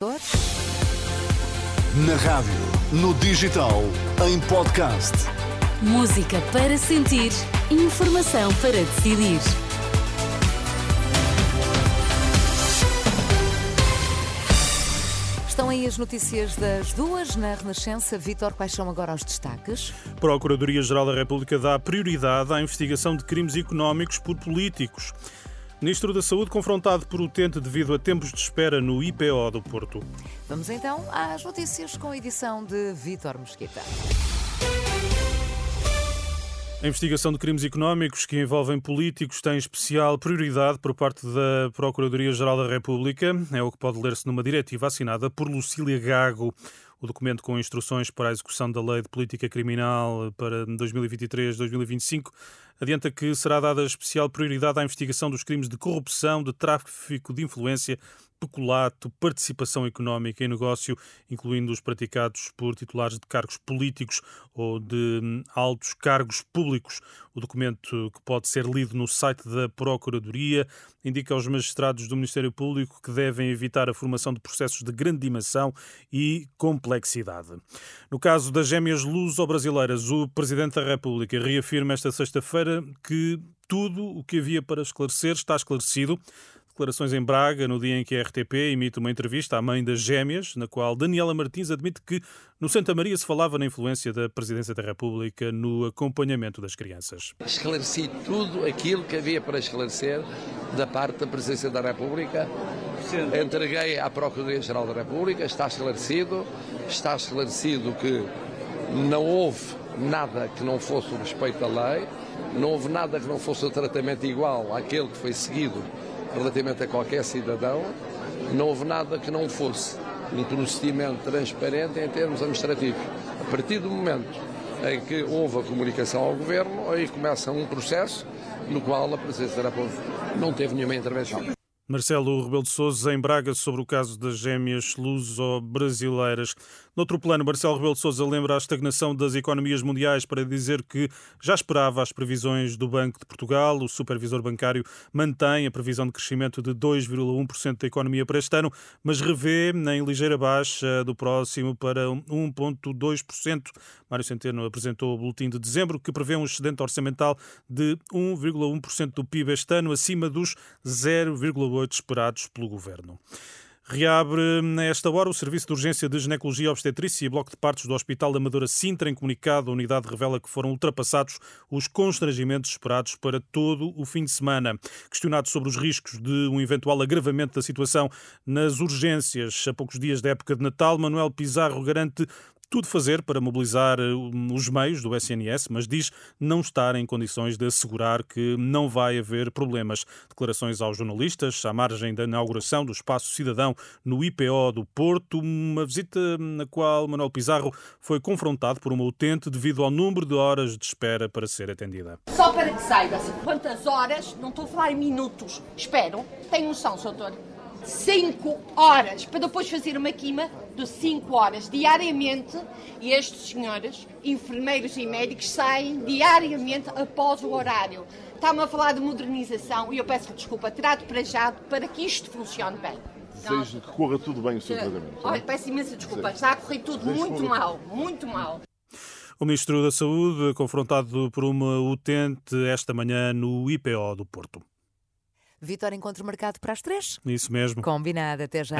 Na rádio, no digital, em podcast. Música para sentir, informação para decidir. Estão aí as notícias das duas na Renascença. Vítor, quais são agora os destaques? Procuradoria-Geral da República dá prioridade à investigação de crimes económicos por políticos. Ministro da Saúde confrontado por utente devido a tempos de espera no IPO do Porto. Vamos então às notícias com a edição de Vítor Mesquita. A investigação de crimes económicos que envolvem políticos tem especial prioridade por parte da Procuradoria-Geral da República. É o que pode ler-se numa diretiva assinada por Lucília Gago. O documento com instruções para a execução da Lei de Política Criminal para 2023-2025 adianta que será dada especial prioridade à investigação dos crimes de corrupção, de tráfico de influência, peculato, participação económica em negócio, incluindo os praticados por titulares de cargos políticos ou de hum, altos cargos públicos. O documento, que pode ser lido no site da Procuradoria, indica aos magistrados do Ministério Público que devem evitar a formação de processos de grande dimensão e complexidade. No caso das gêmeas luso-brasileiras, o Presidente da República reafirma esta sexta-feira que tudo o que havia para esclarecer está esclarecido declarações em Braga no dia em que a RTP emite uma entrevista à mãe das gêmeas, na qual Daniela Martins admite que no Santa Maria se falava na influência da Presidência da República no acompanhamento das crianças. Esclareci tudo aquilo que havia para esclarecer da parte da Presidência da República. Entreguei à Procuradoria-Geral da República, está esclarecido, está esclarecido que não houve nada que não fosse o respeito à lei, não houve nada que não fosse o tratamento igual àquele que foi seguido relativamente a qualquer cidadão, não houve nada que não fosse um procedimento transparente em termos administrativos. A partir do momento em que houve a comunicação ao Governo, aí começa um processo no qual a Presidência da República não teve nenhuma intervenção. Marcelo Rebelo de Sousa em Braga sobre o caso das gêmeas luso-brasileiras. Noutro plano, Marcelo Rebelo de Sousa lembra a estagnação das economias mundiais para dizer que já esperava as previsões do Banco de Portugal. O supervisor bancário mantém a previsão de crescimento de 2,1% da economia para este ano, mas revê em ligeira baixa do próximo para 1,2%. Mário Centeno apresentou o boletim de dezembro que prevê um excedente orçamental de 1,1% do PIB este ano, acima dos 0,8% esperados pelo governo. Reabre nesta hora o Serviço de Urgência de Ginecologia Obstetrícia e Bloco de Partos do Hospital da Amadora Sintra. Em comunicado, a unidade revela que foram ultrapassados os constrangimentos esperados para todo o fim de semana. Questionado sobre os riscos de um eventual agravamento da situação nas urgências a poucos dias da época de Natal, Manuel Pizarro garante tudo fazer para mobilizar eh, os meios do SNS, mas diz não estar em condições de assegurar que não vai haver problemas. Declarações aos jornalistas à margem da inauguração do Espaço Cidadão no IPO do Porto, uma visita na qual Manuel Pizarro foi confrontado por uma utente devido ao número de horas de espera para ser atendida. Só para que saiba quantas horas, não estou a falar em minutos, espero, tem noção, doutor? 5 horas para depois fazer uma quima de 5 horas diariamente e estes senhores, enfermeiros e médicos, saem diariamente após o horário. Está-me a falar de modernização e eu peço desculpa, trato para já para que isto funcione bem. Desejo que corra tudo bem o seu tratamento. Olha, peço imensa desculpa, está a correr tudo muito mal, muito mal. O Ministro da Saúde, confrontado por uma utente esta manhã no IPO do Porto. Vitória encontro marcado para as três? Isso mesmo. Combinado, até já.